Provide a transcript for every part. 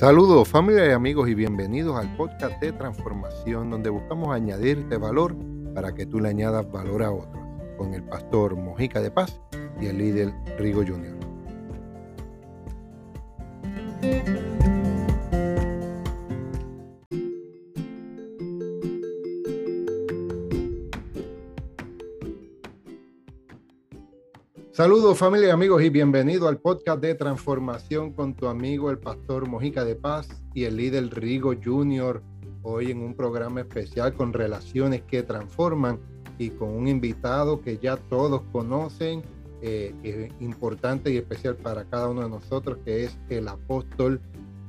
Saludos familia y amigos y bienvenidos al podcast de transformación donde buscamos añadirte valor para que tú le añadas valor a otros con el pastor Mojica de Paz y el líder Rigo Jr. Saludos familia y amigos y bienvenido al podcast de transformación con tu amigo el pastor Mojica de Paz y el líder Rigo Junior. Hoy en un programa especial con relaciones que transforman y con un invitado que ya todos conocen, eh, importante y especial para cada uno de nosotros, que es el apóstol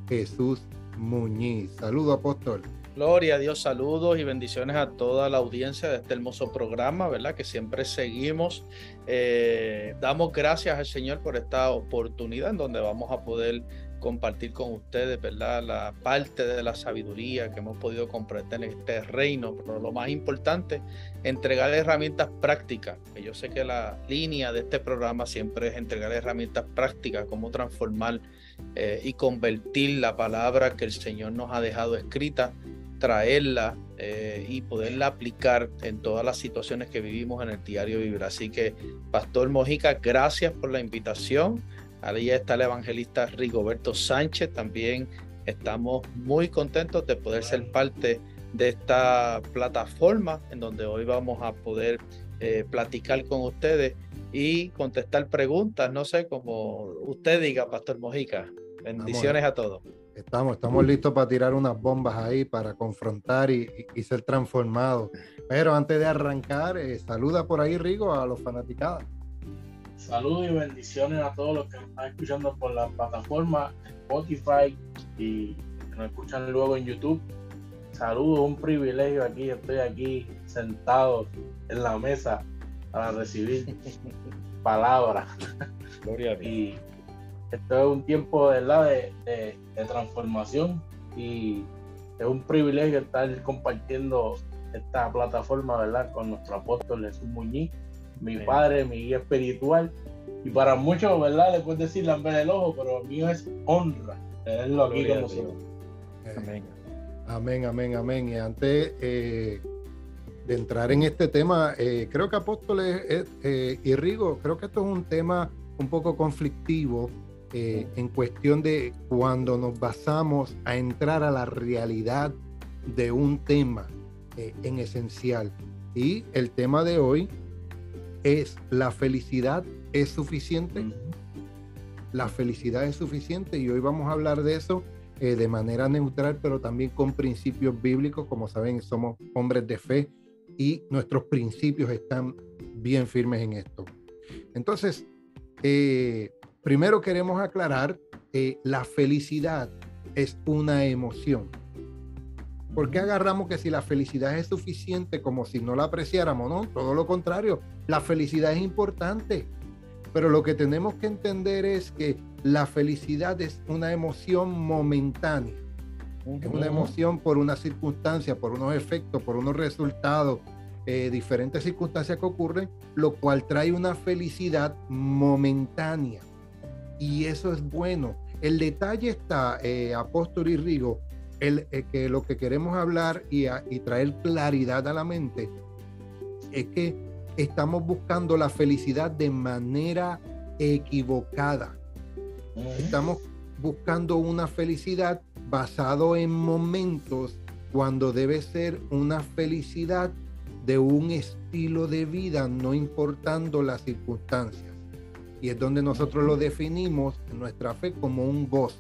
Jesús Muñiz. Saludos apóstol. Gloria a Dios, saludos y bendiciones a toda la audiencia de este hermoso programa, ¿verdad? Que siempre seguimos. Eh, damos gracias al Señor por esta oportunidad en donde vamos a poder compartir con ustedes, ¿verdad? La parte de la sabiduría que hemos podido comprender en este reino, pero lo más importante, entregar herramientas prácticas. Yo sé que la línea de este programa siempre es entregar herramientas prácticas, cómo transformar eh, y convertir la palabra que el Señor nos ha dejado escrita traerla eh, y poderla aplicar en todas las situaciones que vivimos en el diario vivir. Así que, Pastor Mojica, gracias por la invitación. Ahí está el evangelista Rigoberto Sánchez. También estamos muy contentos de poder ser parte de esta plataforma en donde hoy vamos a poder eh, platicar con ustedes y contestar preguntas, no sé, como usted diga, Pastor Mojica. Bendiciones a todos. Estamos, estamos listos para tirar unas bombas ahí, para confrontar y, ser transformados. Pero antes de arrancar, eh, saluda por ahí, Rigo, a los fanaticados. Saludos y bendiciones a todos los que nos están escuchando por la plataforma Spotify y que nos escuchan luego en YouTube. Saludos, un privilegio aquí, estoy aquí sentado en la mesa para recibir palabras. Gloria a Dios esto es un tiempo ¿verdad? De, de, transformación y es un privilegio estar compartiendo esta plataforma ¿verdad? con nuestro apóstol Jesús Muñiz, mi padre, mi guía espiritual. Y para muchos, ¿verdad? Le puedes decir lamber el ojo, pero mío es honra tenerlo aquí con nosotros. Amén. Amén, amén, amén. Y antes eh, de entrar en este tema, eh, creo que Apóstoles eh, y Rigo, creo que esto es un tema un poco conflictivo eh, en cuestión de cuando nos basamos a entrar a la realidad de un tema eh, en esencial. Y el tema de hoy es la felicidad es suficiente. La felicidad es suficiente y hoy vamos a hablar de eso eh, de manera neutral, pero también con principios bíblicos. Como saben, somos hombres de fe y nuestros principios están bien firmes en esto. Entonces, eh, Primero queremos aclarar que la felicidad es una emoción. ¿Por qué agarramos que si la felicidad es suficiente como si no la apreciáramos? No, todo lo contrario, la felicidad es importante. Pero lo que tenemos que entender es que la felicidad es una emoción momentánea. Es una emoción por una circunstancia, por unos efectos, por unos resultados, eh, diferentes circunstancias que ocurren, lo cual trae una felicidad momentánea y eso es bueno. El detalle está, eh, Apóstol y Rigo, el, eh, que lo que queremos hablar y, traer claridad a la mente es que estamos buscando la felicidad de manera equivocada. Estamos buscando una felicidad basado en momentos cuando debe ser una felicidad de un estilo de vida, no importando las circunstancias y es donde nosotros lo definimos en nuestra fe como un gozo.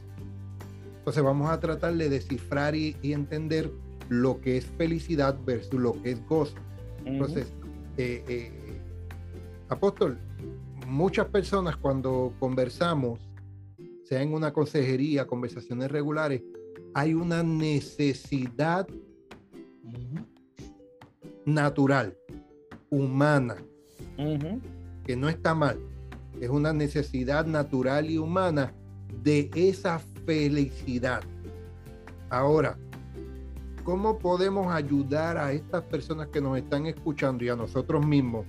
Entonces vamos a tratar de descifrar y, entender lo que es felicidad versus lo que es gozo. Entonces, eh, eh, apóstol, muchas personas cuando conversamos, sea en una consejería, conversaciones regulares, hay una necesidad natural, humana, que no está mal, es una necesidad natural y humana de esa felicidad. Ahora, ¿cómo podemos ayudar a estas personas que nos están escuchando y a nosotros mismos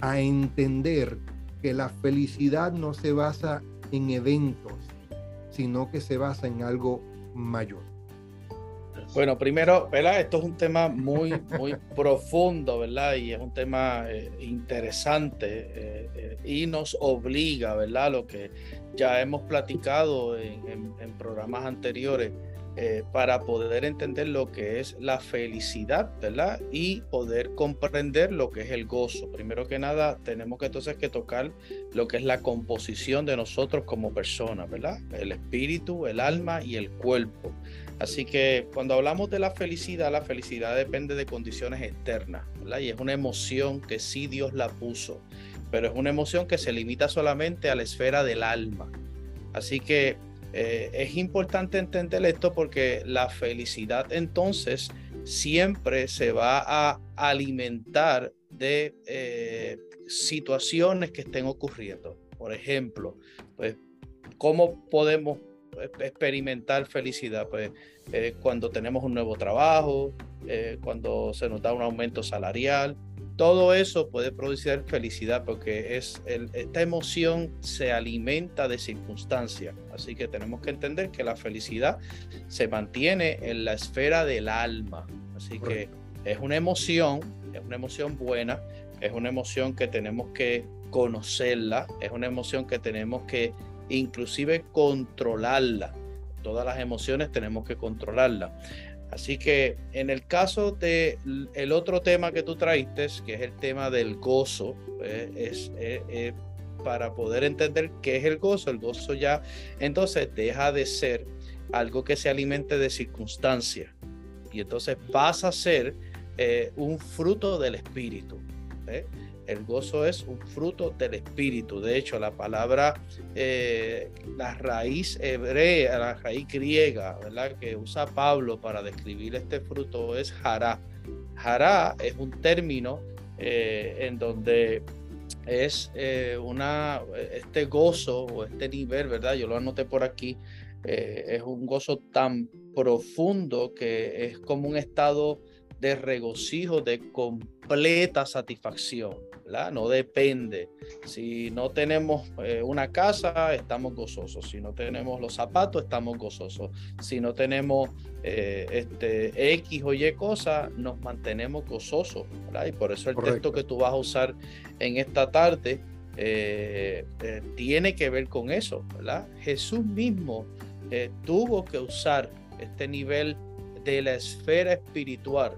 a entender que la felicidad no se basa en eventos, sino que se basa en algo mayor. Bueno, primero, ¿verdad? Esto es un tema muy, muy profundo, ¿verdad? Y es un tema eh, interesante eh, eh, y nos obliga, ¿verdad? Lo que ya hemos platicado en, en programas anteriores, para poder entender lo que es la felicidad, ¿verdad? Y poder comprender lo que es el gozo. Primero que nada, tenemos que entonces que tocar lo que es la composición de nosotros como personas, ¿verdad? El espíritu, el alma y el cuerpo. Así que cuando hablamos de la felicidad, la felicidad depende de condiciones externas, ¿verdad? Y es una emoción que sí Dios la puso, pero es una emoción que se limita solamente a la esfera del alma. Así que eh, es importante entender esto porque la felicidad entonces siempre se va a alimentar de eh, situaciones que estén ocurriendo. Por ejemplo, pues, ¿cómo podemos experimentar felicidad? Pues eh, cuando tenemos un nuevo trabajo, eh, cuando se nos da un aumento salarial, todo eso puede producir felicidad porque es esta emoción se alimenta de circunstancias. Así que tenemos que entender que la felicidad se mantiene en la esfera del alma. Así que es una emoción, es una emoción buena, es una emoción que tenemos que conocerla, es una emoción que tenemos que inclusive controlarla. Todas las emociones tenemos que controlarlas. Así que en el caso de el otro tema que tú traiste, que es el tema del gozo, pues, es, eh, eh, para poder entender qué es el gozo, el gozo ya entonces deja de ser algo que se alimente de circunstancias y entonces pasa a ser eh, un fruto del espíritu. El gozo es un fruto del espíritu. De hecho, la palabra, eh, la raíz hebrea, la raíz griega, ¿verdad? Que usa Pablo para describir este fruto es hará. Hará es un término eh, en donde es eh, una, este gozo o este nivel, ¿verdad? Yo lo anoté por aquí. es un gozo tan profundo que es como un estado de regocijo, de completa satisfacción. No depende. Si no tenemos eh, una casa, estamos gozosos. Si no tenemos los zapatos, estamos gozosos. Si no tenemos eh, este, X o Y cosas, nos mantenemos gozosos. Y por eso el texto que tú vas a usar en esta tarde eh, tiene que ver con eso. ¿verdad? Jesús mismo tuvo que usar este nivel de la esfera espiritual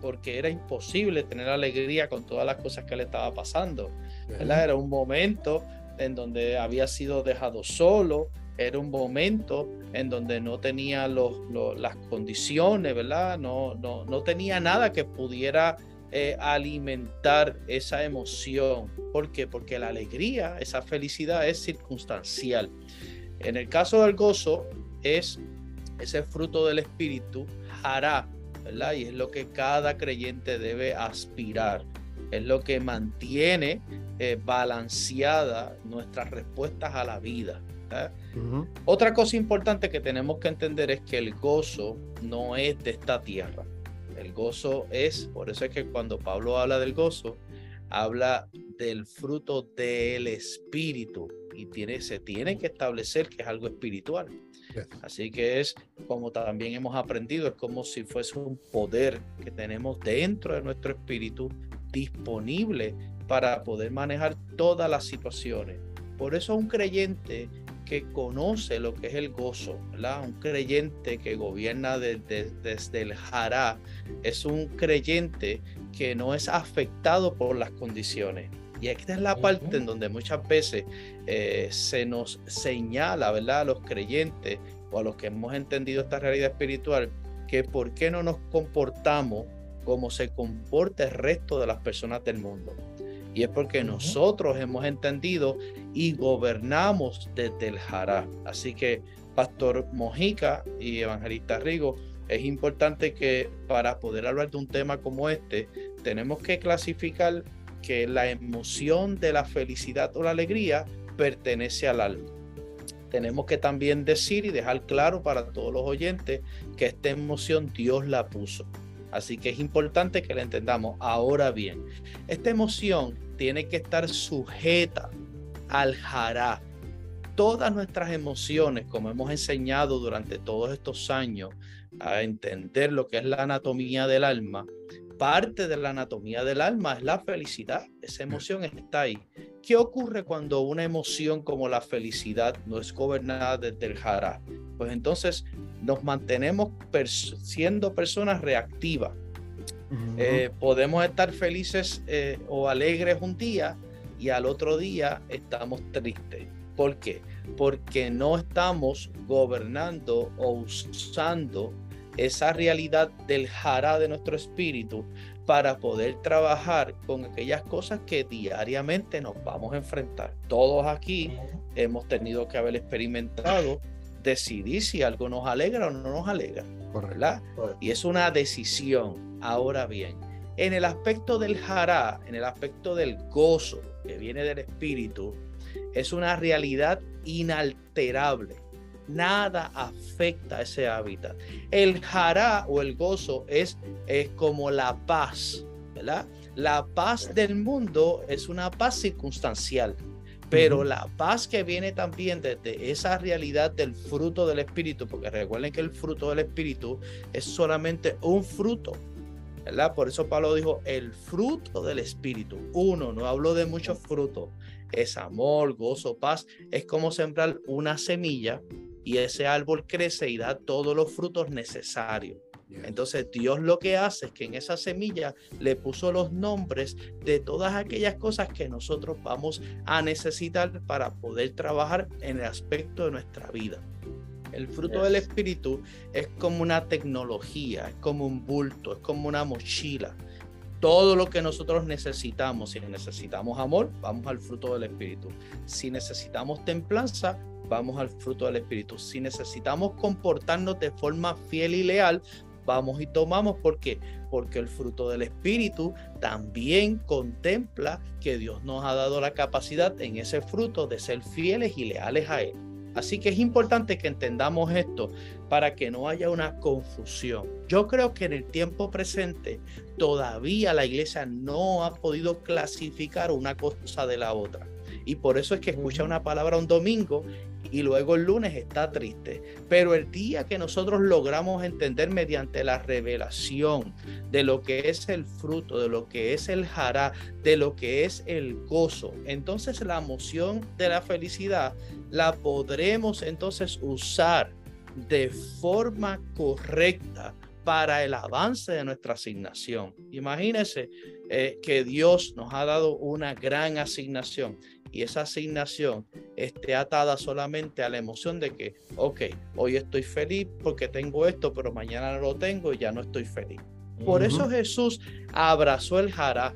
porque era imposible tener alegría con todas las cosas que le estaba pasando. Era un momento en donde había sido dejado solo, era un momento en donde no tenía los, las condiciones, ¿verdad? No, no, no, tenía nada que pudiera eh, alimentar esa emoción. ¿Por qué? Porque la alegría, esa felicidad es circunstancial. En el caso del gozo, es ese fruto del espíritu, hará y es lo que cada creyente debe aspirar. Es lo que mantiene eh, balanceada nuestras respuestas a la vida. Otra cosa importante que tenemos que entender es que el gozo no es de esta tierra. El gozo es, por eso es que cuando Pablo habla del gozo, habla del fruto del espíritu y tiene, se tiene que establecer que es algo espiritual. Así que es como también hemos aprendido, es como si fuese un poder que tenemos dentro de nuestro espíritu disponible para poder manejar todas las situaciones. Por eso un creyente que conoce lo que es el gozo, un creyente que gobierna desde, desde el jará, es un creyente que no es afectado por las condiciones. Y esta es la parte en donde muchas veces eh, se nos señala, ¿verdad? A los creyentes o a los que hemos entendido esta realidad espiritual, que por qué no nos comportamos como se comporta el resto de las personas del mundo. Y es porque nosotros hemos entendido y gobernamos desde el Jará. Así que, Pastor Mojica y Evangelista Rigo, es importante que para poder hablar de un tema como este, tenemos que clasificar que la emoción de la felicidad o la alegría pertenece al alma. Tenemos que también decir y dejar claro para todos los oyentes que esta emoción Dios la puso. Así que es importante que la entendamos. Ahora bien, esta emoción tiene que estar sujeta al jará. todas nuestras emociones, como hemos enseñado durante todos estos años, a entender lo que es la anatomía del alma, parte de la anatomía del alma es la felicidad. Esa emoción está ahí. ¿Qué ocurre cuando una emoción como la felicidad no es gobernada desde el jara? Pues entonces nos mantenemos siendo personas reactivas. Eh, podemos estar felices eh, o alegres un día y al otro día estamos tristes. ¿Por qué? Porque no estamos gobernando o usando esa realidad del jara de nuestro espíritu para poder trabajar con aquellas cosas que diariamente nos vamos a enfrentar. Todos aquí hemos tenido que haber experimentado decidir si algo nos alegra o no nos alegra, ¿verdad? Y es una decisión. Ahora bien, en el aspecto del jara, en el aspecto del gozo que viene del espíritu, es una realidad inalterable nada afecta ese hábitat. El jara o el gozo es, es como la paz, ¿verdad? La paz del mundo es una paz circunstancial, pero la paz que viene también desde esa realidad del fruto del Espíritu, porque recuerden que el fruto del Espíritu es solamente un fruto, ¿verdad? Por eso Pablo dijo el fruto del Espíritu, uno, no hablo de muchos frutos, es amor, gozo, paz, es como sembrar una semilla y ese árbol crece y da todos los frutos necesarios. Entonces Dios lo que hace es que en esa semilla le puso los nombres de todas aquellas cosas que nosotros vamos a necesitar para poder trabajar en el aspecto de nuestra vida. El fruto del Espíritu es como una tecnología, es como un bulto, es como una mochila. Todo lo que nosotros necesitamos, si necesitamos amor, vamos al fruto del Espíritu. Si necesitamos templanza, vamos al fruto del Espíritu. Si necesitamos comportarnos de forma fiel y leal, vamos y tomamos. ¿Por qué? Porque el fruto del Espíritu también contempla que Dios nos ha dado la capacidad en ese fruto de ser fieles y leales a Él. Así que es importante que entendamos esto para que no haya una confusión. Yo creo que en el tiempo presente todavía la iglesia no ha podido clasificar una cosa de la otra. Y por eso es que escucha una palabra un domingo y luego el lunes está triste. Pero el día que nosotros logramos entender mediante la revelación de lo que es el fruto, de lo que es el jará, de lo que es el gozo, entonces la emoción de la felicidad la podremos entonces usar de forma correcta para el avance de nuestra asignación. Imagínense eh, que Dios nos ha dado una gran asignación y esa asignación esté atada solamente a la emoción de que, ok, hoy estoy feliz porque tengo esto, pero mañana no lo tengo y ya no estoy feliz. Por eso Jesús abrazó el jara.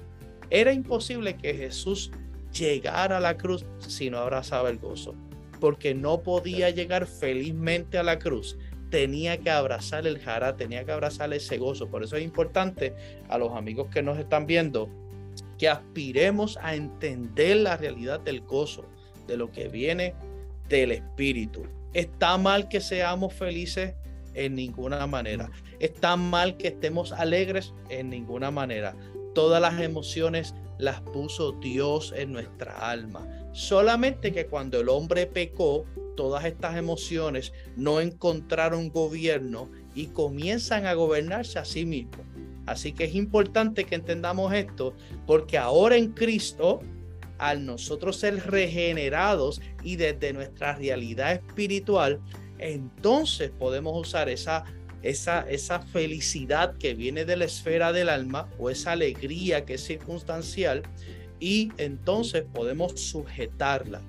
Era imposible que Jesús llegara a la cruz si no abrazaba el gozo, porque no podía llegar felizmente a la cruz. Tenía que abrazar el jara, tenía que abrazar ese gozo. Por eso es importante a los amigos que nos están viendo aspiremos a entender la realidad del gozo, de lo que viene del Espíritu. Está mal que seamos felices en ninguna manera. Está mal que estemos alegres en ninguna manera. Todas las emociones las puso Dios en nuestra alma. Solamente que cuando el hombre pecó, todas estas emociones no encontraron gobierno y comienzan a gobernarse a sí mismos. Así que es importante que entendamos esto, porque ahora en Cristo, al nosotros ser regenerados y desde nuestra realidad espiritual, entonces podemos usar esa, esa, esa felicidad que viene de la esfera del alma o esa alegría que es circunstancial y entonces podemos sujetarla.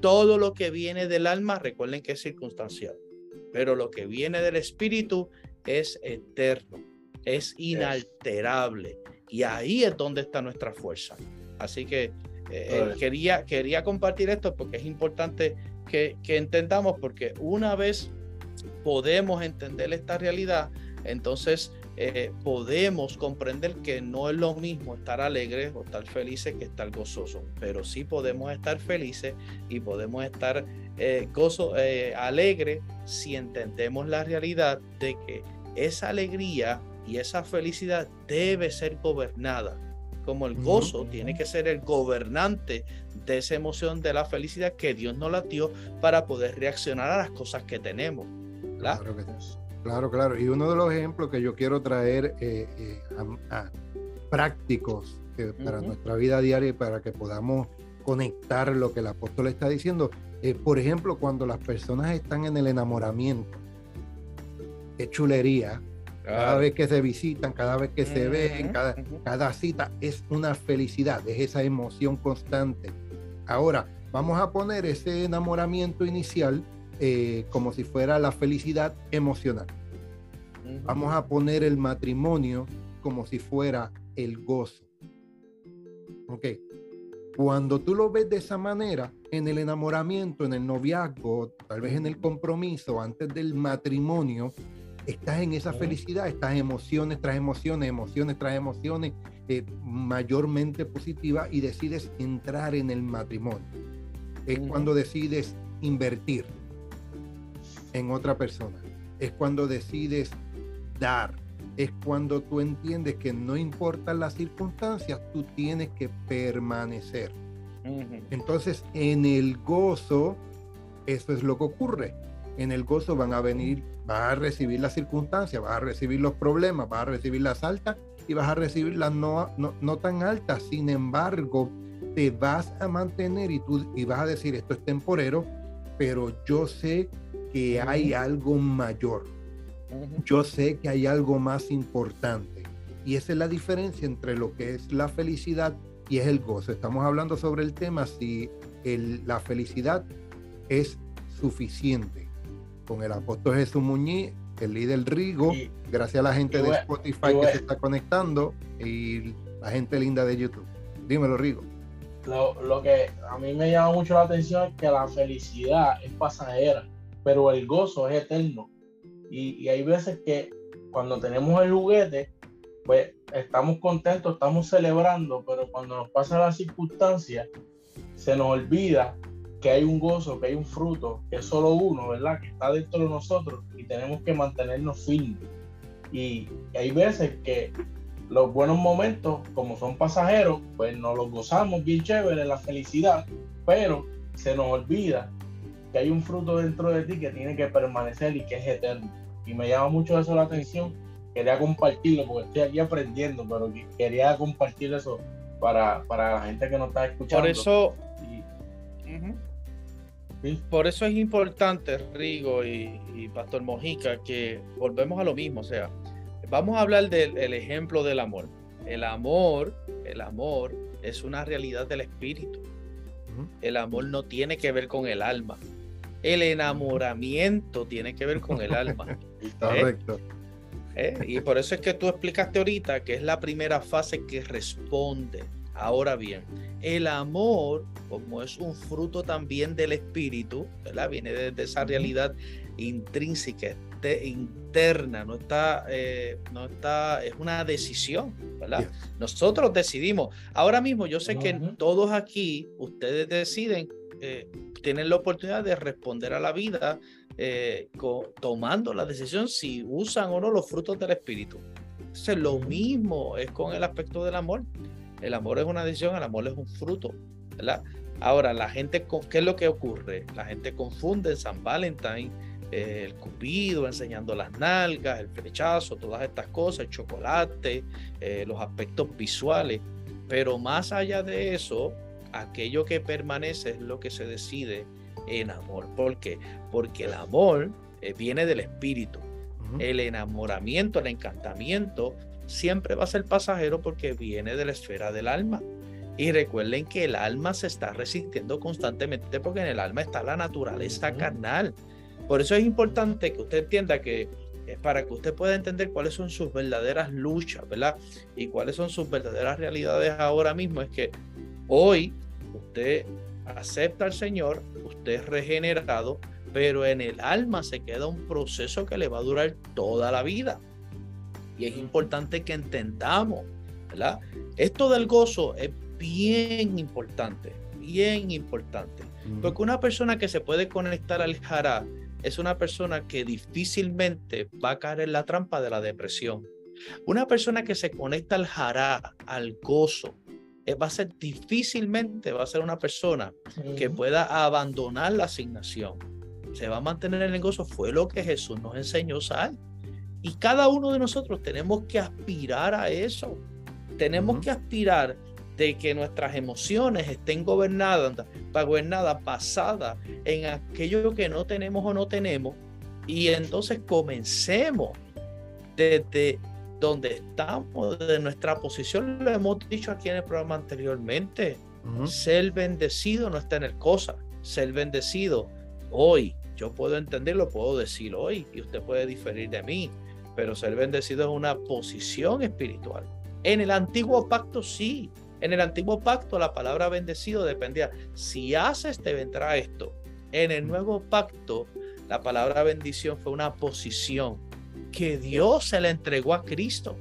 Todo lo que viene del alma, recuerden que es circunstancial, pero lo que viene del espíritu es eterno es inalterable. Y ahí es donde está nuestra fuerza. Así que eh, eh, quería, quería compartir esto porque es importante que, entendamos, porque una vez podemos entender esta realidad, entonces eh, podemos comprender que no es lo mismo estar alegres o estar felices que estar gozosos, pero sí podemos estar felices y podemos estar gozo, alegres si entendemos la realidad de que esa alegría y esa felicidad debe ser gobernada como el gozo tiene que ser el gobernante de esa emoción de la felicidad que Dios nos la dio para poder reaccionar a las cosas que tenemos. Claro, claro, claro. Y uno de los ejemplos que yo quiero traer eh, eh, a, prácticos para nuestra vida diaria y para que podamos conectar lo que el apóstol está diciendo, es por ejemplo, cuando las personas están en el enamoramiento, qué chulería, cada vez que se visitan, cada vez que se ven, cada, cada cita es una felicidad, es esa emoción constante. Ahora, vamos a poner ese enamoramiento inicial eh, como si fuera la felicidad emocional. Vamos a poner el matrimonio como si fuera el gozo. Ok. Cuando tú lo ves de esa manera, en el enamoramiento, en el noviazgo, tal vez en el compromiso, antes del matrimonio, estás en esa felicidad, estás emociones tras emociones, emociones tras emociones, eh, mayormente positiva y decides entrar en el matrimonio. Es cuando decides invertir en otra persona. Es cuando decides dar. Es cuando tú entiendes que no importan las circunstancias, tú tienes que permanecer. Entonces, en el gozo, eso es lo que ocurre. En el gozo van a venir vas a recibir las circunstancias, vas a recibir los problemas, vas a recibir las altas y vas a recibir las no, no, tan altas. Sin embargo, te vas a mantener y tú y vas a decir esto es temporero, pero yo sé que hay algo mayor. Yo sé que hay algo más importante. Y esa es la diferencia entre lo que es la felicidad y es el gozo. Estamos hablando sobre el tema si la felicidad es suficiente con el apóstol Jesús Muñiz, el líder Rigo, gracias a la gente de Spotify que se está conectando y la gente linda de YouTube. Dímelo, Rigo. Lo, que a mí me llama mucho la atención es que la felicidad es pasajera, pero el gozo es eterno. Y, y hay veces que cuando tenemos el juguete, pues estamos contentos, estamos celebrando, pero cuando nos pasa la circunstancia, se nos olvida que hay un gozo, que hay un fruto, que es solo uno, ¿verdad? Que está dentro de nosotros y tenemos que mantenernos firmes. Y hay veces que los buenos momentos, como son pasajeros, pues nos los gozamos bien chévere, la felicidad, pero se nos olvida que hay un fruto dentro de ti que tiene que permanecer y que es eterno. Y me llama mucho eso la atención. Quería compartirlo porque estoy aquí aprendiendo, pero quería compartir eso para, para la gente que nos está escuchando. Por eso, por eso es importante, Rigo y, Pastor Mojica, que volvemos a lo mismo. O sea, vamos a hablar del ejemplo del amor. El amor, el amor es una realidad del espíritu. El amor no tiene que ver con el alma. El enamoramiento tiene que ver con el alma. Correcto. ¿Eh? Y por eso es que tú explicaste ahorita que es la primera fase que responde Ahora bien, el amor, como es un fruto también del espíritu, ¿verdad? Viene de, esa realidad intrínseca, interna, no está, eh, no está, es una decisión, ¿verdad? Nosotros decidimos. Ahora mismo yo sé que todos aquí, ustedes deciden, eh, tienen la oportunidad de responder a la vida eh, tomando la decisión si usan o no los frutos del espíritu. Entonces, lo mismo es con el aspecto del amor. El amor es una decisión, el amor es un fruto, ¿verdad? Ahora, la gente, ¿qué es lo que ocurre? La gente confunde San Valentín, eh, el cupido enseñando las nalgas, el flechazo, todas estas cosas, el chocolate, eh, los aspectos visuales. Pero más allá de eso, aquello que permanece es lo que se decide en amor. ¿Por qué? Porque el amor eh, viene del espíritu. El enamoramiento, el encantamiento siempre va a ser pasajero porque viene de la esfera del alma. Y recuerden que el alma se está resistiendo constantemente porque en el alma está la naturaleza carnal. Por eso es importante que usted entienda que es para que usted pueda entender cuáles son sus verdaderas luchas, ¿verdad? Y cuáles son sus verdaderas realidades ahora mismo, es que hoy usted acepta al Señor, usted es regenerado, pero en el alma se queda un proceso que le va a durar toda la vida. Y es importante que entendamos, ¿verdad? Esto del gozo es bien importante, bien importante. Porque una persona que se puede conectar al jara es una persona que difícilmente va a caer en la trampa de la depresión. Una persona que se conecta al jará, al gozo, eh, va a ser difícilmente, va a ser una persona que pueda abandonar la asignación. Se va a mantener en el gozo. Fue lo que Jesús nos enseñó, Sal. Y cada uno de nosotros tenemos que aspirar a eso. Tenemos que aspirar de que nuestras emociones estén gobernadas, gobernadas, basadas en aquello que no tenemos o no tenemos. Y entonces comencemos desde donde estamos, de nuestra posición, lo hemos dicho aquí en el programa anteriormente. Ser bendecido no está en el cosa, ser bendecido hoy. Yo puedo entenderlo, puedo decir hoy, y usted puede diferir de mí, pero ser bendecido es una posición espiritual. En el antiguo pacto sí, en el antiguo pacto la palabra bendecido dependía, si haces te vendrá esto. En el nuevo pacto la palabra bendición fue una posición que Dios se le entregó a Cristo.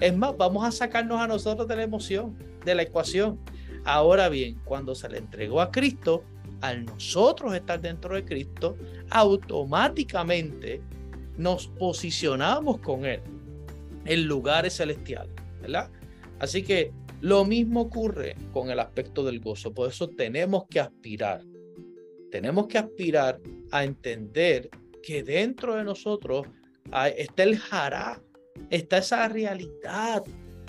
Es más, vamos a sacarnos a nosotros de la emoción, de la ecuación. Ahora bien, cuando se le entregó a Cristo, al nosotros estar dentro de Cristo, automáticamente nos posicionamos con Él en lugares celestiales, ¿verdad? Así que lo mismo ocurre con el aspecto del gozo. Por eso tenemos que aspirar. Tenemos que aspirar a entender que dentro de nosotros está el jará, está esa realidad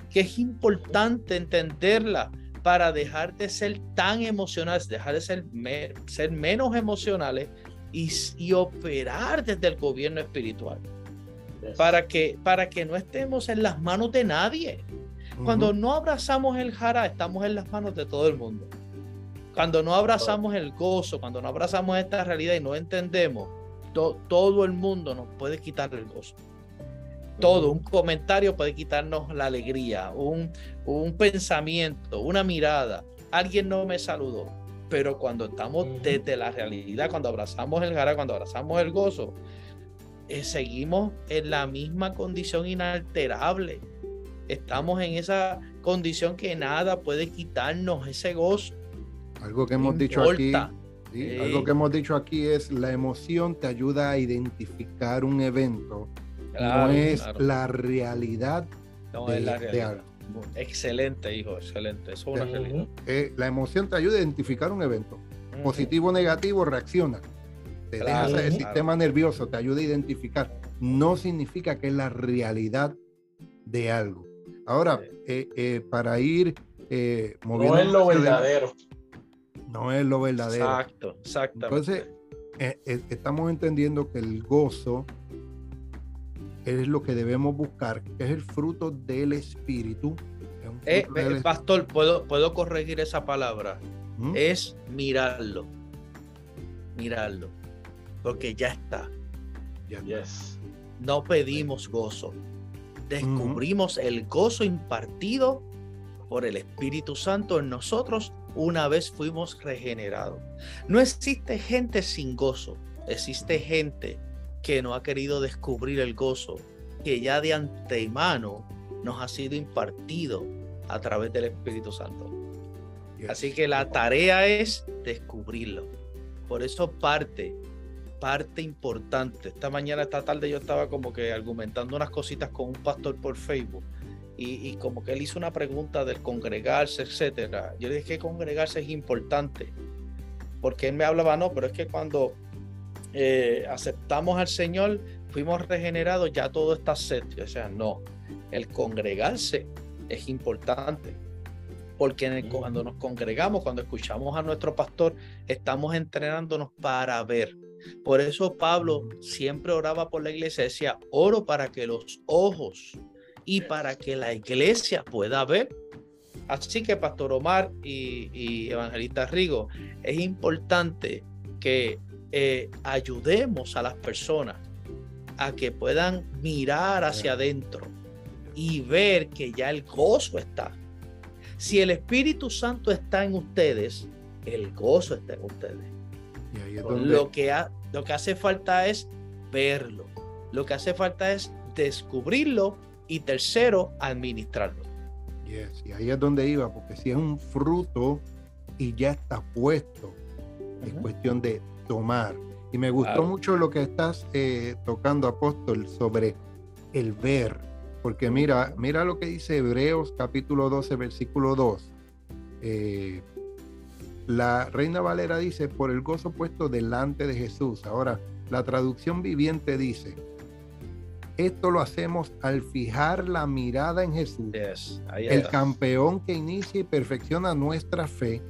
que es importante entenderla para dejar de ser tan emocionales, dejar de ser, ser menos emocionales y, operar desde el gobierno espiritual. Para que, para que no estemos en las manos de nadie. Cuando no abrazamos el jara, estamos en las manos de todo el mundo. Cuando no abrazamos el gozo, cuando no abrazamos esta realidad y no entendemos, todo el mundo nos puede quitar el gozo. Todo, un comentario puede quitarnos la alegría, un, un pensamiento, una mirada. Alguien no me saludó, pero cuando estamos desde la realidad, cuando abrazamos el jara, cuando abrazamos el gozo, eh, seguimos en la misma condición inalterable. Estamos en esa condición que nada puede quitarnos ese gozo. Algo que hemos dicho aquí algo que hemos dicho aquí es la emoción te ayuda a identificar un evento, no es la realidad, no de, es la realidad. Excelente, hijo, excelente. Eso es una realidad. Eh, la emoción te ayuda a identificar un evento. Positivo o negativo, reacciona. Te deja el sistema nervioso, te ayuda a identificar. No significa que es la realidad de algo. Ahora, eh, eh, para ir moviendo. No es lo verdadero no es lo verdadero. Exacto, exacto. Entonces, eh, eh, estamos entendiendo que el gozo es lo que debemos buscar, que es el fruto del espíritu. Eh, pastor, ¿puedo, puedo corregir esa palabra. ¿Mm? Es mirarlo. Mirarlo. Porque ya está. No pedimos gozo. Descubrimos el gozo impartido por el Espíritu Santo en nosotros una vez fuimos regenerados. No existe gente sin gozo, existe gente que no ha querido descubrir el gozo que ya de antemano nos ha sido impartido a través del Espíritu Santo. Así que la tarea es descubrirlo. Por eso parte, parte importante. Esta mañana, esta tarde yo estaba como que argumentando unas cositas con un pastor por Facebook y, como que él hizo una pregunta del congregarse, etcétera. Yo le dije que congregarse es importante, porque él me hablaba, no, pero es que cuando eh, aceptamos al Señor, fuimos regenerados, ya todo está set. O sea, no, el congregarse es importante, porque cuando nos congregamos, cuando escuchamos a nuestro pastor, estamos entrenándonos para ver. Por eso Pablo siempre oraba por la iglesia, decía, oro para que los ojos y para que la iglesia pueda ver. Así que, Pastor Omar y, Evangelista Rigo, es importante que eh, ayudemos a las personas a que puedan mirar hacia adentro y ver que ya el gozo está. Si el Espíritu Santo está en ustedes, el gozo está en ustedes. lo, que lo que hace falta es verlo. Lo que hace falta es descubrirlo y tercero, administrarlo. Yes, y ahí es donde iba, porque si es un fruto y ya está puesto, es cuestión de tomar. Y me gustó mucho lo que estás eh, tocando, apóstol, sobre el ver, Porque mira, mira lo que dice Hebreos capítulo 12, versículo 2. Eh, la Reina Valera dice, por el gozo puesto delante de Jesús. Ahora, la traducción viviente dice, esto lo hacemos al fijar la mirada en Jesús, el campeón que inicia y perfecciona nuestra fe.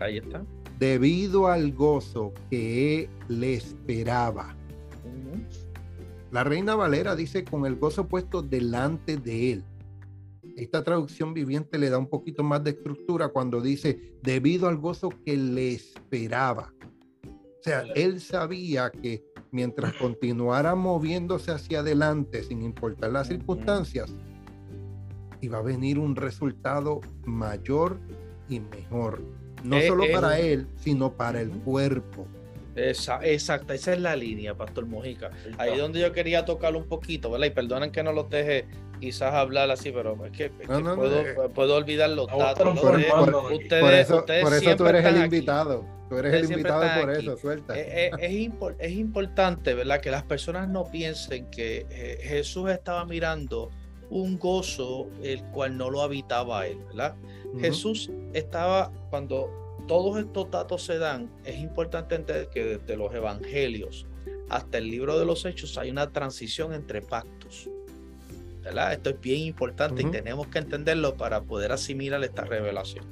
Ahí está. Debido al gozo que le esperaba. La Reina Valera dice con el gozo puesto delante de él. Esta traducción viviente le da un poquito más de estructura cuando dice debido al gozo que le esperaba. O sea, él sabía que mientras continuara moviéndose hacia adelante sin importar las circunstancias, iba a venir un resultado mayor y mejor. No eh, solo para él, sino para el cuerpo. Esa, exacta, esa es la línea, Pastor Mojica. Ahí donde yo quería tocarlo un poquito, ¿verdad? Y perdonen que no los deje quizás hablar así, pero es que, puedo, olvidar los datos. Por, eso, tú eres el invitado. Tú eres el invitado por eso, suelta. Es, es, importante, ¿verdad? Que las personas no piensen que eh, Jesús estaba mirando un gozo el cual no lo habitaba él, ¿verdad? Jesús estaba, cuando todos estos datos se dan, es importante entender que desde los evangelios hasta el libro de los hechos hay una transición entre pactos. Esto es bien importante y tenemos que entenderlo para poder asimilar esta revelación.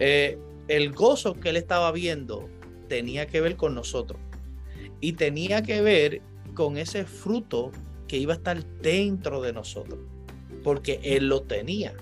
Eh, el gozo que él estaba viendo tenía que ver con nosotros y tenía que ver con ese fruto que iba a estar dentro de nosotros, porque él lo tenía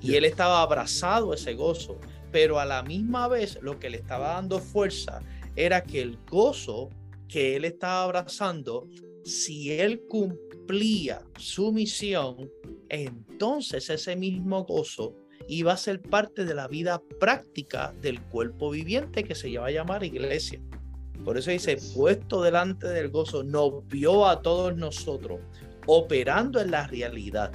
y él estaba abrazado a ese gozo, pero a la misma vez lo que le estaba dando fuerza era que el gozo que él estaba abrazando, si él cumplía, su misión, entonces ese mismo gozo iba a ser parte de la vida práctica del cuerpo viviente que se lleva a llamar iglesia. Por eso dice, puesto delante del gozo, nos vio a todos nosotros operando en la realidad.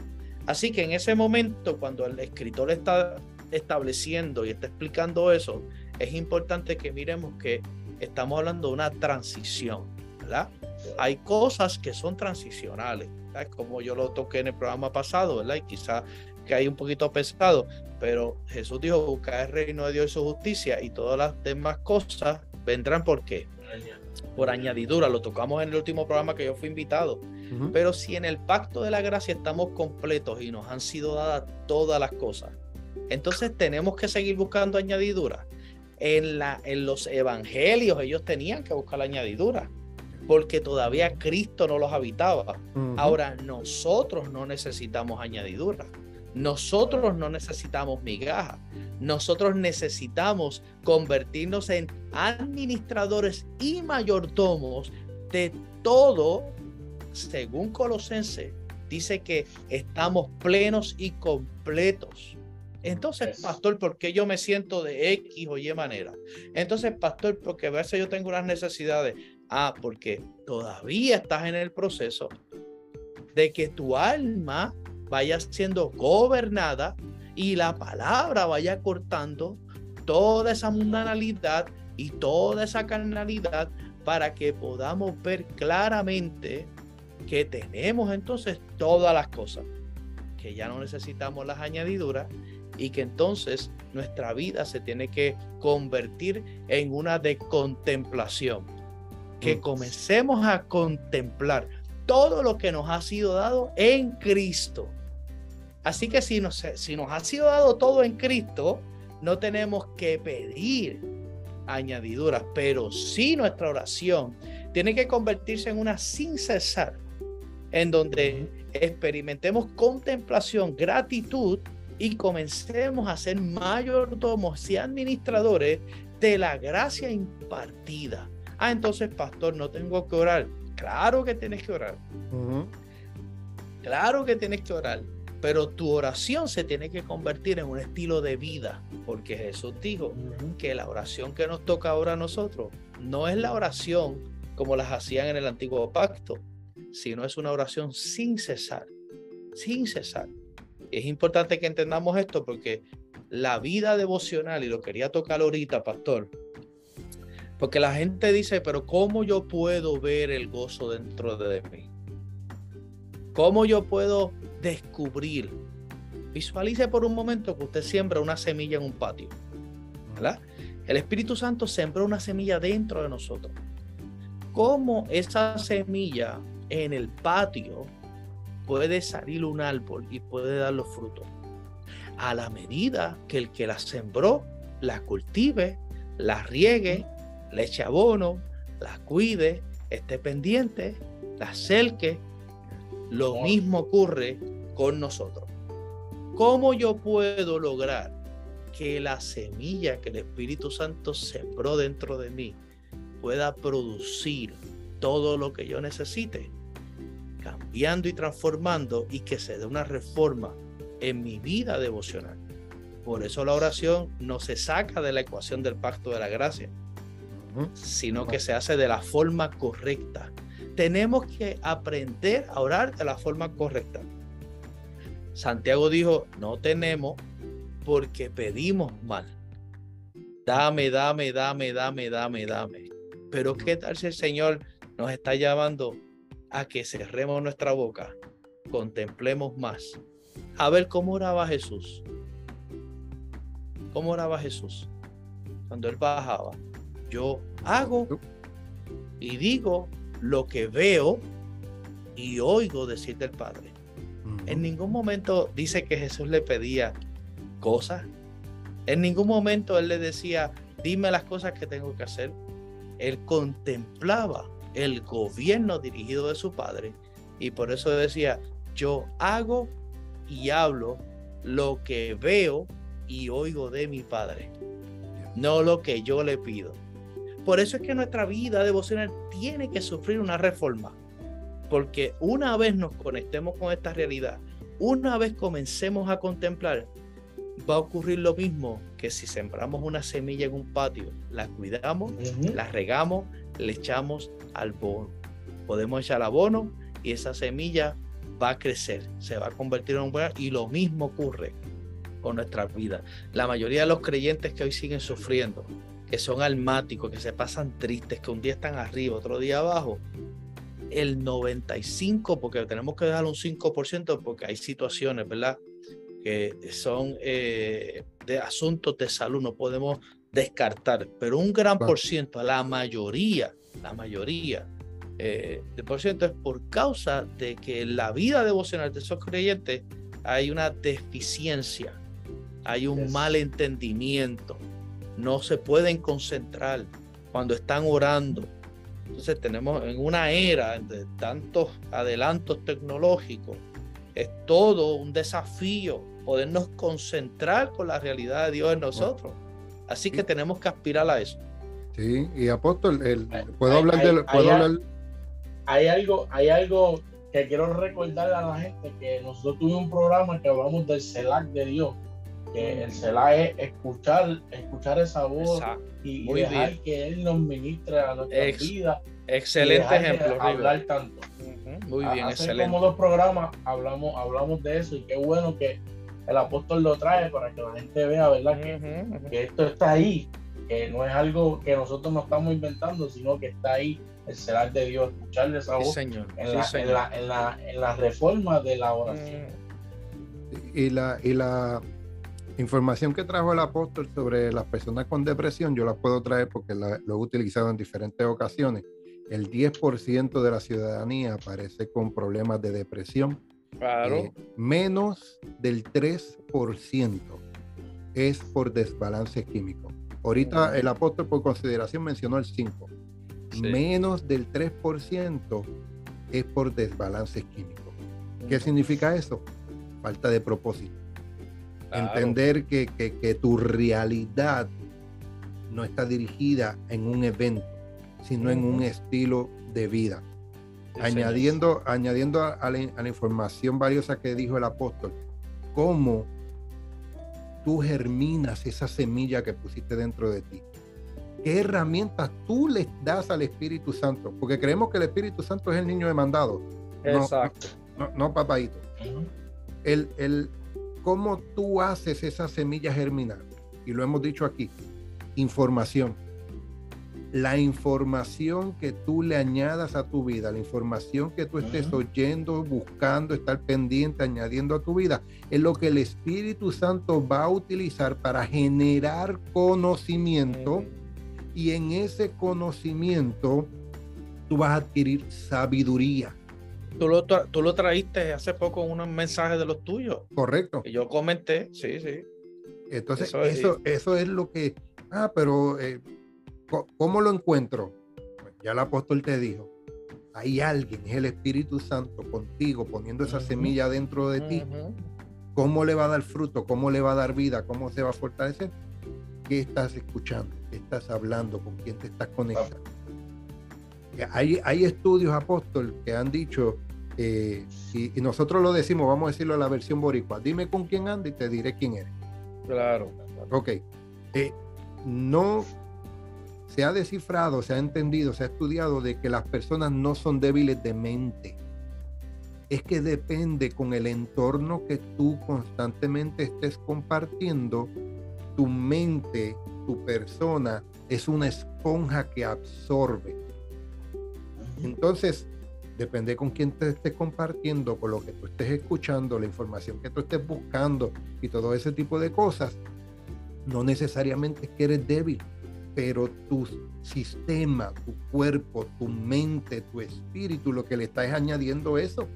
Así que en ese momento, cuando el escritor está estableciendo y está explicando eso, es importante que miremos que estamos hablando de una transición, ¿verdad? hay cosas que son transicionales, como yo lo toqué en el programa pasado, ¿verdad? Y quizá que hay un poquito pesado, pero Jesús dijo, buscar el reino de Dios y su justicia y todas las demás cosas vendrán por qué? Por añadidura, lo tocamos en el último programa que yo fui invitado. Pero si en el pacto de la gracia estamos completos y nos han sido dadas todas las cosas, entonces tenemos que seguir buscando añadiduras. En, la, en los evangelios ellos tenían que buscar la añadidura porque todavía Cristo no los habitaba. Ahora nosotros no necesitamos añadidura. Nosotros no necesitamos migajas. Nosotros necesitamos convertirnos en administradores y mayordomos de todo, según Colosense, dice que estamos plenos y completos. Entonces, pastor, ¿por qué yo me siento de X o Y manera? Entonces, pastor, porque a veces yo tengo unas necesidades. Ah, porque todavía estás en el proceso de que tu alma vaya siendo gobernada y la palabra vaya cortando toda esa mundanalidad y toda esa carnalidad para que podamos ver claramente que tenemos entonces todas las cosas, que ya no necesitamos las añadiduras y que entonces nuestra vida se tiene que convertir en una de contemplación que comencemos a contemplar todo lo que nos ha sido dado en Cristo. Así que si nos, si nos ha sido dado todo en Cristo, no tenemos que pedir añadiduras, pero sí nuestra oración tiene que convertirse en una sin cesar, en donde experimentemos contemplación, gratitud y comencemos a ser mayordomos y administradores de la gracia impartida. Ah, entonces, pastor, no tengo que orar. Claro que tienes que orar. Claro que tienes que orar. Pero tu oración se tiene que convertir en un estilo de vida. Porque Jesús dijo que la oración que nos toca ahora a nosotros no es la oración como las hacían en el antiguo pacto, sino es una oración sin cesar. Sin cesar. Es importante que entendamos esto porque la vida devocional, y lo quería tocar ahorita, pastor, porque la gente dice, pero ¿cómo yo puedo ver el gozo dentro de mí? ¿Cómo yo puedo descubrir. Visualice por un momento que usted siembra una semilla en un patio. ¿verdad? El Espíritu Santo sembró una semilla dentro de nosotros. ¿Cómo esa semilla en el patio puede salir un árbol y puede dar los frutos? A la medida que el que la sembró la cultive, la riegue, le eche abono, la cuide, esté pendiente, la cerque. Lo mismo ocurre con nosotros. ¿Cómo yo puedo lograr que la semilla que el Espíritu Santo sembró dentro de mí pueda producir todo lo que yo necesite? Cambiando y transformando y que se dé una reforma en mi vida devocional. Por eso la oración no se saca de la ecuación del pacto de la gracia, sino que se hace de la forma correcta. Tenemos que aprender a orar de la forma correcta. Santiago dijo, no tenemos porque pedimos mal. Dame, dame, dame, dame, dame, dame. Pero ¿qué tal si el Señor nos está llamando a que cerremos nuestra boca, contemplemos más? A ver cómo oraba Jesús. ¿Cómo oraba Jesús? Cuando él bajaba, yo hago y digo lo que veo y oigo decir del Padre. En ningún momento dice que Jesús le pedía cosas. En ningún momento él le decía, dime las cosas que tengo que hacer. Él contemplaba el gobierno dirigido de su Padre y por eso decía, yo hago y hablo lo que veo y oigo de mi Padre, no lo que yo le pido. Por eso es que nuestra vida devocional tiene que sufrir una reforma, porque una vez nos conectemos con esta realidad, una vez comencemos a contemplar, va a ocurrir lo mismo que si sembramos una semilla en un patio, la cuidamos, la regamos, le echamos al bono. Podemos echar abono y esa semilla va a crecer, se va a convertir en un buen y lo mismo ocurre con nuestra vida. La mayoría de los creyentes que hoy siguen sufriendo, que son almáticos, que se pasan tristes, que un día están arriba, otro día abajo, el 95, porque tenemos que dejar un 5%, porque hay situaciones, ¿verdad? Que son eh, de asuntos de salud, no podemos descartar, pero un gran por ciento, la mayoría, la mayoría eh, de por ciento es por causa de que la vida devocional de esos creyentes hay una deficiencia hay un mal entendimiento, no se pueden concentrar cuando están orando. Entonces tenemos en una era de tantos adelantos tecnológicos, es todo un desafío podernos concentrar con la realidad de Dios en nosotros. Así que tenemos que aspirar a eso. Sí, y apóstol, puedo hablar de hay, hay algo, hay algo que quiero recordar a la gente que nosotros tuvimos un programa que hablamos del CELAC de Dios que el Selah es escuchar, escuchar esa voz y, dejar que Él nos ministre a nuestra vida. Excelente ejemplo. hablar tanto. Muy bien, Hace excelente. como dos programas hablamos, hablamos de eso y qué bueno que el apóstol lo trae para que la gente vea, ¿verdad? que, esto está ahí, que no es algo que nosotros nos estamos inventando, sino que está ahí el celar de Dios, escucharle esa voz señor. En, la, En, la, en, la, en, la, reforma de la oración. Y la, y la información que trajo el apóstol sobre las personas con depresión, yo la puedo traer porque lo he utilizado en diferentes ocasiones. El 10% de la ciudadanía aparece con problemas de depresión. Claro. Eh, menos del 3% es por desbalance químico. Ahorita mm. el apóstol por consideración mencionó el 5%. Menos del 3% es por desbalance químico. ¿Qué significa eso? Falta de propósito Entender que, que, tu realidad no está dirigida en un evento, sino en un estilo de vida. añadiendo añadiendo a, la, información valiosa que dijo el apóstol, cómo tú germinas esa semilla que pusiste dentro de ti. ¿Qué herramientas tú le das al Espíritu Santo? Porque creemos que el Espíritu Santo es el niño demandado. Exacto. No, no, no papadito. el, el, ¿Cómo tú haces esa semilla germinar? Y lo hemos dicho aquí, información. la información que tú le añadas a tu vida, la información que tú estés oyendo, buscando, estar pendiente, añadiendo a tu vida, es lo que el Espíritu Santo va a utilizar para generar conocimiento y en ese conocimiento tú vas a adquirir sabiduría. Tú lo, tú lo traíste hace poco en unos mensajes de los tuyos. Correcto. Y yo comenté, sí, sí. Entonces, eso, eso, eso es lo que, ah, pero eh, ¿Cómo lo encuentro? Ya el apóstol te dijo, hay alguien, es el Espíritu Santo contigo, poniendo esa semilla dentro de ti. ¿Cómo le va a dar fruto? ¿Cómo le va a dar vida? ¿Cómo se va a fortalecer? ¿Qué estás escuchando? ¿Qué estás hablando? ¿Con quién te estás conectando? Hay, hay estudios, apóstol, que han dicho, eh, y, nosotros lo decimos, vamos a decirlo a la versión boricua, dime con quién anda y te diré quién eres. Claro. Ok. Eh, no se ha descifrado, se ha entendido, se ha estudiado de que las personas no son débiles de mente. Es que depende con el entorno que tú constantemente estés compartiendo, tu mente, tu persona es una esponja que absorbe. Entonces, depende con quién te estés compartiendo, con lo que tú estés escuchando, la información que tú estés buscando y todo ese tipo de cosas, no necesariamente es que eres débil pero tu sistema, tu cuerpo, tu mente, tu espíritu, lo que le estás añadiendo eso.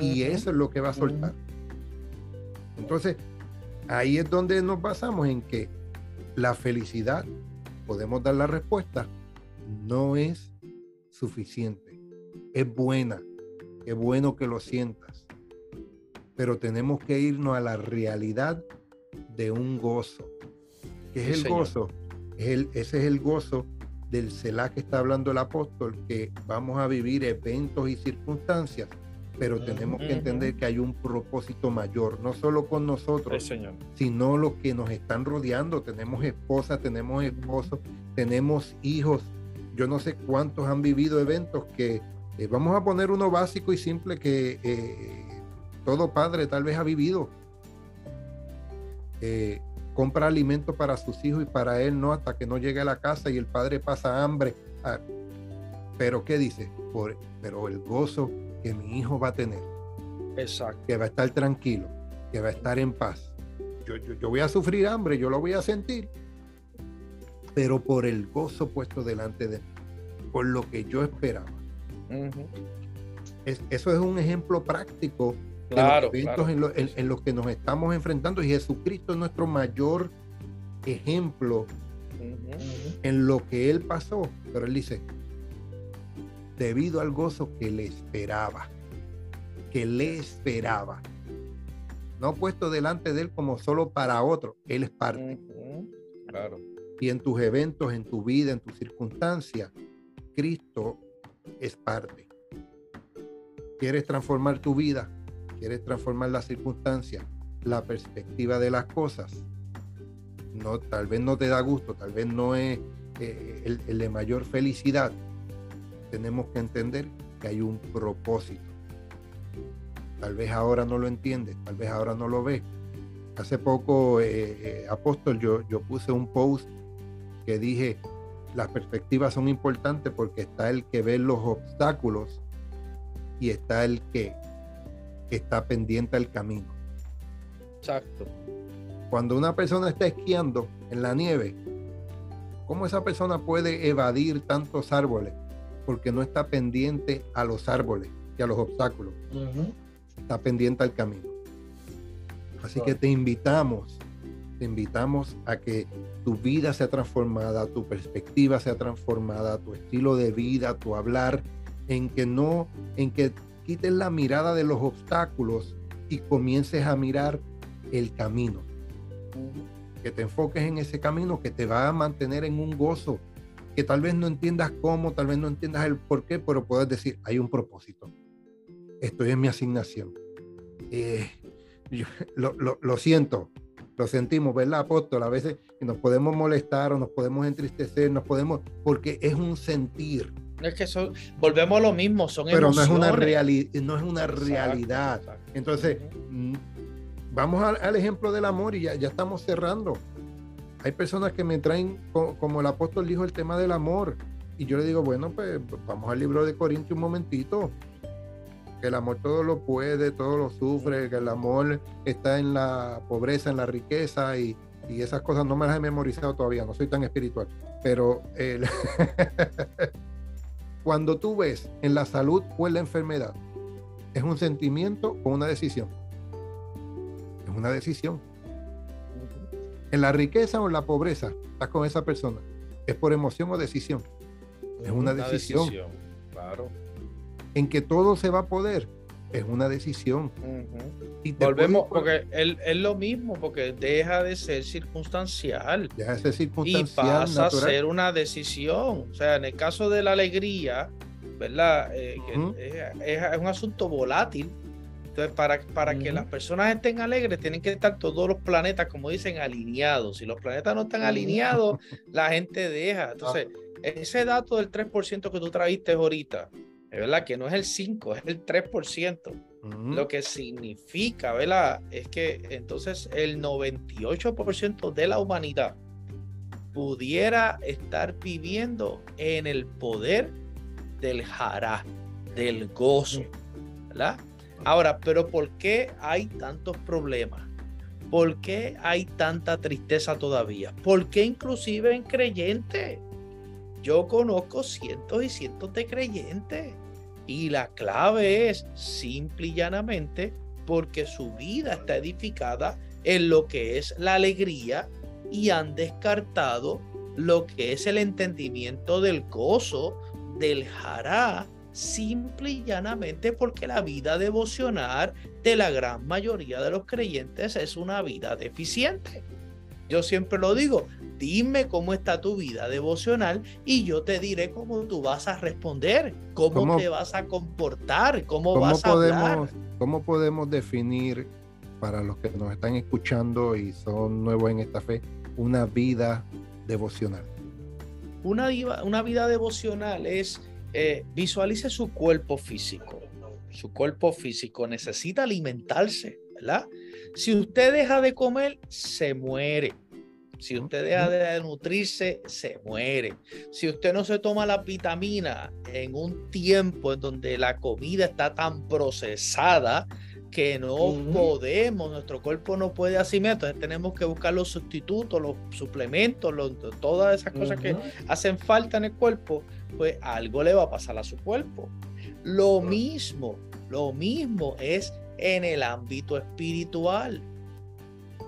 Y eso es lo que va a soltar. Entonces, ahí es donde nos basamos en que la felicidad, podemos dar la respuesta, no es suficiente. Es buena, es bueno que lo sientas, pero tenemos que irnos a la realidad de un gozo. ¿Qué es el gozo? ese es el gozo del Selah que está hablando el apóstol, que vamos a vivir eventos y circunstancias, pero tenemos que entender que hay un propósito mayor, no solo con nosotros, sino los que nos están rodeando. Tenemos esposas, tenemos esposos, tenemos hijos. Yo no sé cuántos han vivido eventos que eh, vamos a poner uno básico y simple que eh, todo padre tal vez ha vivido. Eh, compra alimento para sus hijos y para él no hasta que no llegue a la casa y el padre pasa hambre. Ah, pero ¿qué dice? Por, pero el gozo que mi hijo va a tener. Exacto. Que va a estar tranquilo, que va a estar en paz. Yo, yo, voy a sufrir hambre, yo lo voy a sentir, pero por el gozo puesto delante de mí, por lo que yo esperaba. eso es un ejemplo práctico claro, En, los que nos estamos enfrentando y Jesucristo es nuestro mayor ejemplo en lo que él pasó. Pero él dice, debido al gozo que le esperaba, que le esperaba, no puesto delante de él como solo para otro, él es parte. Claro. Y en tus eventos, en tu vida, en tus circunstancias, Cristo es parte. ¿Quieres transformar tu vida? quieres transformar la circunstancia, la perspectiva de las cosas, no, tal vez no te da gusto, tal vez no es eh, el, de mayor felicidad, tenemos que entender que hay un propósito. Tal vez ahora no lo entiendes, tal vez ahora no lo ves. Hace poco, eh, eh, Apóstol, yo, yo puse un post que dije, las perspectivas son importantes porque está el que ve los obstáculos y está el que está pendiente al camino. Exacto. Cuando una persona está esquiando en la nieve, ¿cómo esa persona puede evadir tantos árboles? Porque no está pendiente a los árboles y a los obstáculos. Está pendiente al camino. Así que te invitamos, te invitamos a que tu vida sea transformada, tu perspectiva sea transformada, tu estilo de vida, tu hablar, en que no, en que quites la mirada de los obstáculos y comiences a mirar el camino. Que te enfoques en ese camino que te va a mantener en un gozo, que tal vez no entiendas cómo, tal vez no entiendas el por qué, pero puedes decir, hay un propósito. Estoy en mi asignación. Eh, lo, siento, lo sentimos, ¿verdad, apóstol? A veces nos podemos molestar o nos podemos entristecer, nos podemos, porque es un sentir es que son, volvemos a lo mismo, son Pero no es una, no es una realidad. Entonces, mm, vamos al, ejemplo del amor y ya, ya estamos cerrando. hay personas que me traen, como el apóstol dijo, el tema del amor. Y yo le digo, bueno, pues vamos al libro de Corintios un momentito. Que el amor todo lo puede, todo lo sufre, que el amor está en la pobreza, en la riqueza y, y esas cosas no me las he memorizado todavía, no soy tan espiritual. Pero cuando tú ves en la salud o en la enfermedad, es un sentimiento o una decisión. Es una decisión. En la riqueza o en la pobreza, estás con esa persona. ¿Es por emoción o decisión? Es una, decisión. Claro. En que todo se va a poder, es una decisión. y Volvemos, porque es, lo mismo, porque deja de ser circunstancial. Deja de ser circunstancial. Y pasa a ser una decisión. O sea, en el caso de la alegría, ¿verdad? Eh, es, un asunto volátil. Entonces, para, para que las personas estén alegres, tienen que estar todos los planetas, como dicen, alineados. Si los planetas no están alineados, la gente deja. Entonces, ese dato del 3% que tú trajiste ahorita, es verdad que no es el 5, es el 3%. Lo que significa, ¿verdad? Es que entonces el 98% de la humanidad pudiera estar viviendo en el poder del jará, del gozo, ¿verdad? Ahora, pero ¿por qué hay tantos problemas? ¿Por qué hay tanta tristeza todavía? ¿Por qué inclusive en creyentes? Yo conozco cientos y cientos de creyentes y la clave es simple y llanamente porque su vida está edificada en lo que es la alegría y han descartado lo que es el entendimiento del gozo, del jará, simple y llanamente porque la vida devocional de la gran mayoría de los creyentes es una vida deficiente. Yo siempre lo digo, dime cómo está tu vida devocional y yo te diré cómo tú vas a responder, cómo, te vas a comportar, cómo, vas a podemos, hablar. ¿Cómo podemos definir para los que nos están escuchando y son nuevos en esta fe una vida devocional? Una, una vida devocional es eh, visualice su cuerpo físico. Su cuerpo físico necesita alimentarse, ¿verdad? Si usted deja de comer, se muere. Si usted deja de nutrirse, se muere. Si usted no se toma la vitamina en un tiempo en donde la comida está tan procesada que no podemos, nuestro cuerpo no puede asimilar, entonces tenemos que buscar los sustitutos, los suplementos, todas esas cosas que hacen falta en el cuerpo, pues algo le va a pasar a su cuerpo. Lo mismo, lo mismo es en el ámbito espiritual.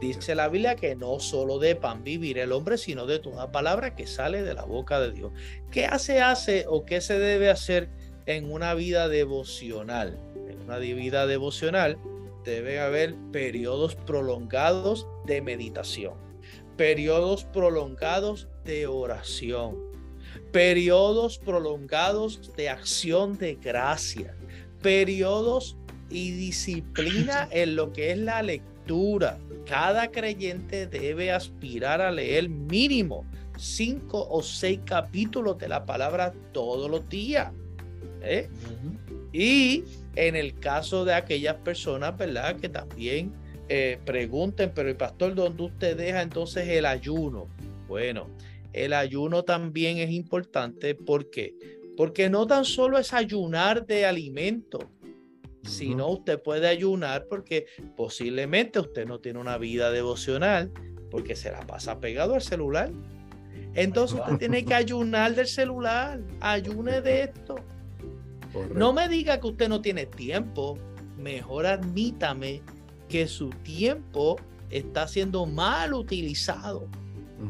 Dice la Biblia que no solo de pan vivir el hombre, sino de toda palabra que sale de la boca de Dios. ¿Qué hace, hace o qué se debe hacer en una vida devocional? En una vida devocional debe haber periodos prolongados de meditación, periodos prolongados de oración, periodos prolongados de acción de gracia, periodos y disciplina en lo que es la lectura. Cada creyente debe aspirar a leer mínimo cinco o seis capítulos de la palabra todos los días. ¿eh? Y en el caso de aquellas personas, ¿verdad? Que también eh, pregunten, pero el pastor, ¿dónde usted deja entonces el ayuno? Bueno, el ayuno también es importante. ¿Por qué? Porque no tan solo es ayunar de alimento, si no, usted puede ayunar porque posiblemente usted no tiene una vida devocional porque se la pasa pegado al celular. Entonces usted tiene que ayunar del celular. Ayune de esto. No me diga que usted no tiene tiempo. Mejor admítame que su tiempo está siendo mal utilizado.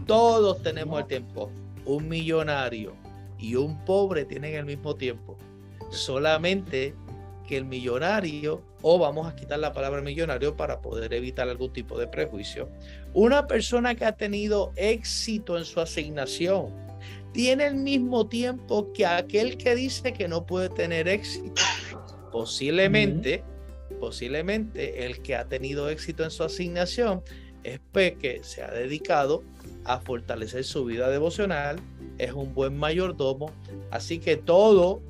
Todos tenemos el tiempo. Un millonario y un pobre tienen el mismo tiempo. Solamente que el millonario, o vamos a quitar la palabra millonario para poder evitar algún tipo de prejuicio, una persona que ha tenido éxito en su asignación, tiene el mismo tiempo que aquel que dice que no puede tener éxito. Posiblemente, posiblemente el que ha tenido éxito en su asignación es que se ha dedicado a fortalecer su vida devocional, es un buen mayordomo, así que todo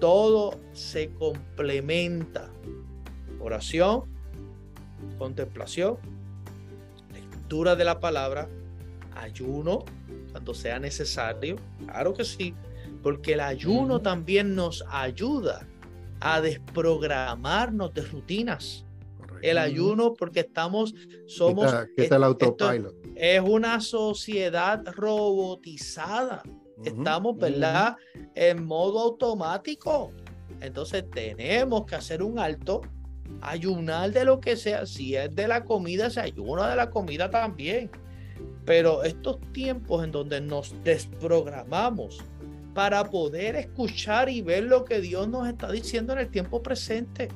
todo se complementa. Oración, contemplación, lectura de la palabra, ayuno cuando sea necesario, claro que sí, porque el ayuno también nos ayuda a desprogramarnos de rutinas. El ayuno porque estamos, somos... ¿Qué el autopilot? es una sociedad robotizada. Estamos, ¿verdad? En modo automático. Entonces tenemos que hacer un alto, ayunar de lo que sea. Si es de la comida, se ayuna de la comida también. Pero estos tiempos en donde nos desprogramamos para poder escuchar y ver lo que Dios nos está diciendo en el tiempo presente.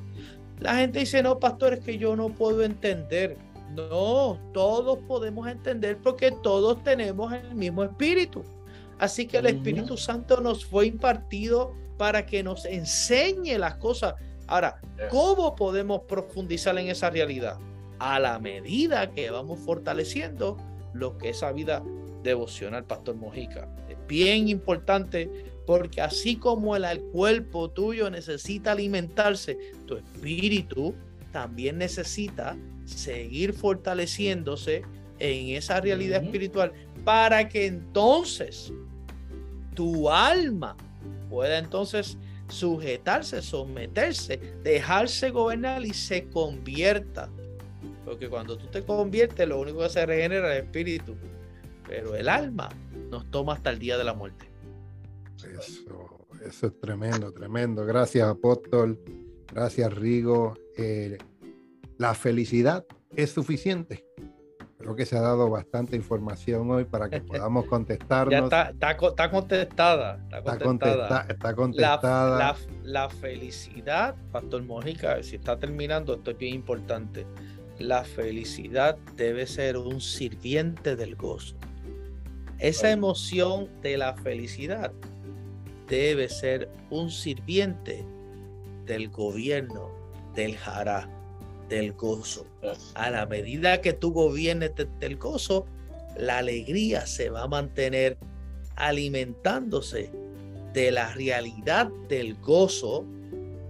La gente dice, no, pastor, es que yo no puedo entender. No, todos podemos entender porque todos tenemos el mismo espíritu. Así que el Espíritu Santo nos fue impartido para que nos enseñe las cosas. Ahora, ¿cómo podemos profundizar en esa realidad? A la medida que vamos fortaleciendo lo que esa vida devocional, Pastor Mojica. Es bien importante porque así como el, el cuerpo tuyo necesita alimentarse, tu espíritu también necesita seguir fortaleciéndose en esa realidad espiritual para que entonces tu alma pueda entonces sujetarse, someterse, dejarse gobernar y se convierta. Porque cuando tú te conviertes, lo único que se regenera es el espíritu. Pero el alma nos toma hasta el día de la muerte. Eso, eso es tremendo, tremendo. Gracias, apóstol. Gracias, Rigo. Eh, la felicidad es suficiente. Creo que se ha dado bastante información hoy para que podamos contestarnos. Ya está, está, contestada. Está contestada. Está, contestada. La, felicidad, Pastor Mojica, si está terminando, esto es bien importante. La felicidad debe ser un sirviente del gozo. Esa emoción de la felicidad debe ser un sirviente del gobierno del jará del gozo. A la medida que tú gobiernes del gozo, la alegría se va a mantener alimentándose de la realidad del gozo,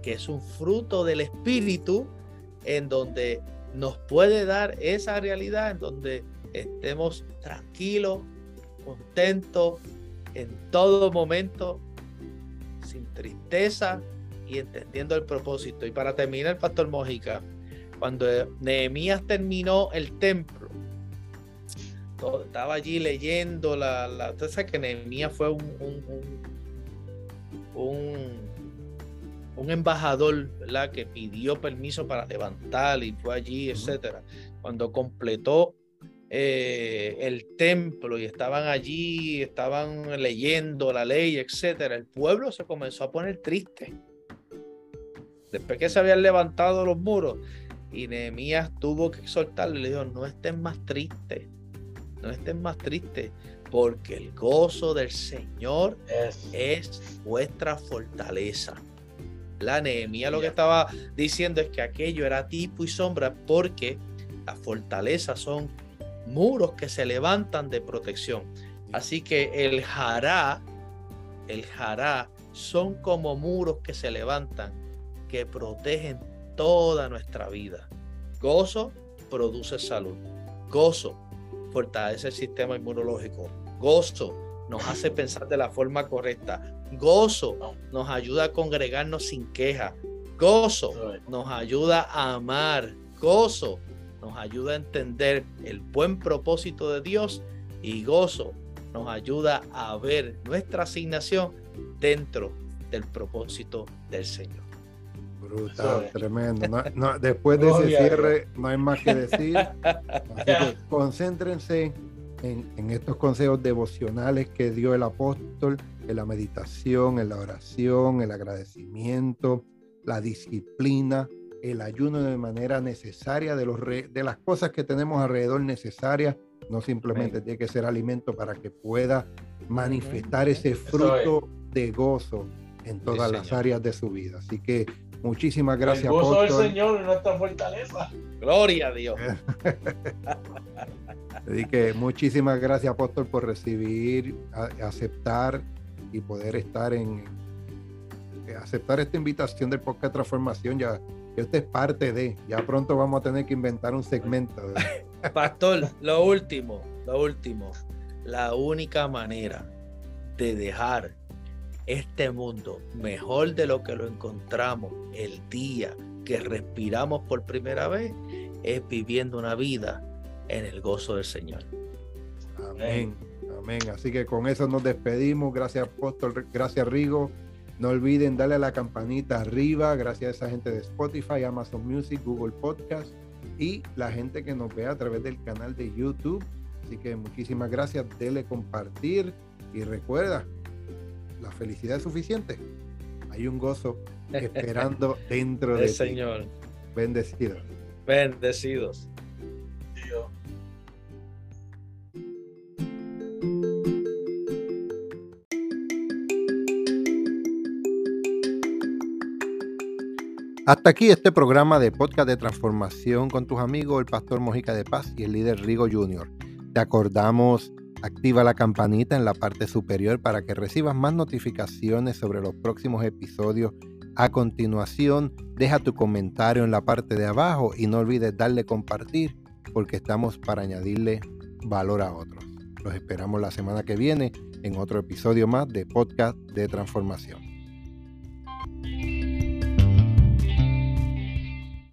que es un fruto del espíritu, en donde nos puede dar esa realidad, en donde estemos tranquilos, contentos en todo momento, sin tristeza y entendiendo el propósito. Y para terminar, Pastor Mojica, cuando Nehemías terminó el templo, estaba allí leyendo la, la que Nehemías fue un, un, un, embajador ¿verdad? que pidió permiso para levantar y fue allí, etcétera. Cuando completó eh, el templo y estaban allí, estaban leyendo la ley, etcétera, el pueblo se comenzó a poner triste. Después que se habían levantado los muros, y Nehemías tuvo que exhortarle, le dijo, no estén más tristes, no estén más tristes, porque el gozo del Señor es, vuestra fortaleza. La Nehemías lo que estaba diciendo es que aquello era tipo y sombra porque las fortalezas son muros que se levantan de protección. Así que el jará, el jará son como muros que se levantan, que protegen toda nuestra vida. Gozo produce salud. Gozo fortalece el sistema inmunológico. Gozo nos hace pensar de la forma correcta. Gozo nos ayuda a congregarnos sin queja. Gozo nos ayuda a amar. Gozo nos ayuda a entender el buen propósito de Dios y gozo nos ayuda a ver nuestra asignación dentro del propósito del Señor. Brutal, tremendo. después de ese cierre no hay más que decir. concéntrense en, estos consejos devocionales que dio el apóstol, en la meditación, en la oración, el agradecimiento, la disciplina, el ayuno de manera necesaria, de, los de las cosas que tenemos alrededor necesarias. No simplemente tiene que ser alimento para que pueda manifestar ese fruto de gozo en todas las áreas de su vida. Así que Muchísimas gracias. El gozo del Señor y nuestra fortaleza. Gloria a Dios. Así que muchísimas gracias, apóstol, por recibir, aceptar y poder estar en aceptar esta invitación del podcast Transformación. Ya, que usted es parte de. Ya pronto vamos a tener que inventar un segmento. Pastor, lo último, lo último. la única manera de dejar este mundo mejor de lo que lo encontramos el día que respiramos por primera vez es viviendo una vida en el gozo del Señor. Amén. Amén. Así que con eso nos despedimos. Gracias, Apóstol. Gracias, Rigo. No olviden darle a la campanita arriba. Gracias a esa gente de Spotify, Amazon Music, Google Podcast y la gente que nos ve a través del canal de YouTube. Así que muchísimas gracias. Dele compartir y recuerda, la felicidad es suficiente. Hay un gozo esperando dentro de Señor. Bendecidos. Bendecidos. Hasta aquí este programa de podcast de transformación con tus amigos, el pastor Mojica de Paz y el líder Rigo Jr. Te acordamos, activa la campanita en la parte superior para que recibas más notificaciones sobre los próximos episodios. A continuación, deja tu comentario en la parte de abajo y no olvides darle compartir porque estamos para añadirle valor a otros. Los esperamos la semana que viene en otro episodio más de podcast de transformación.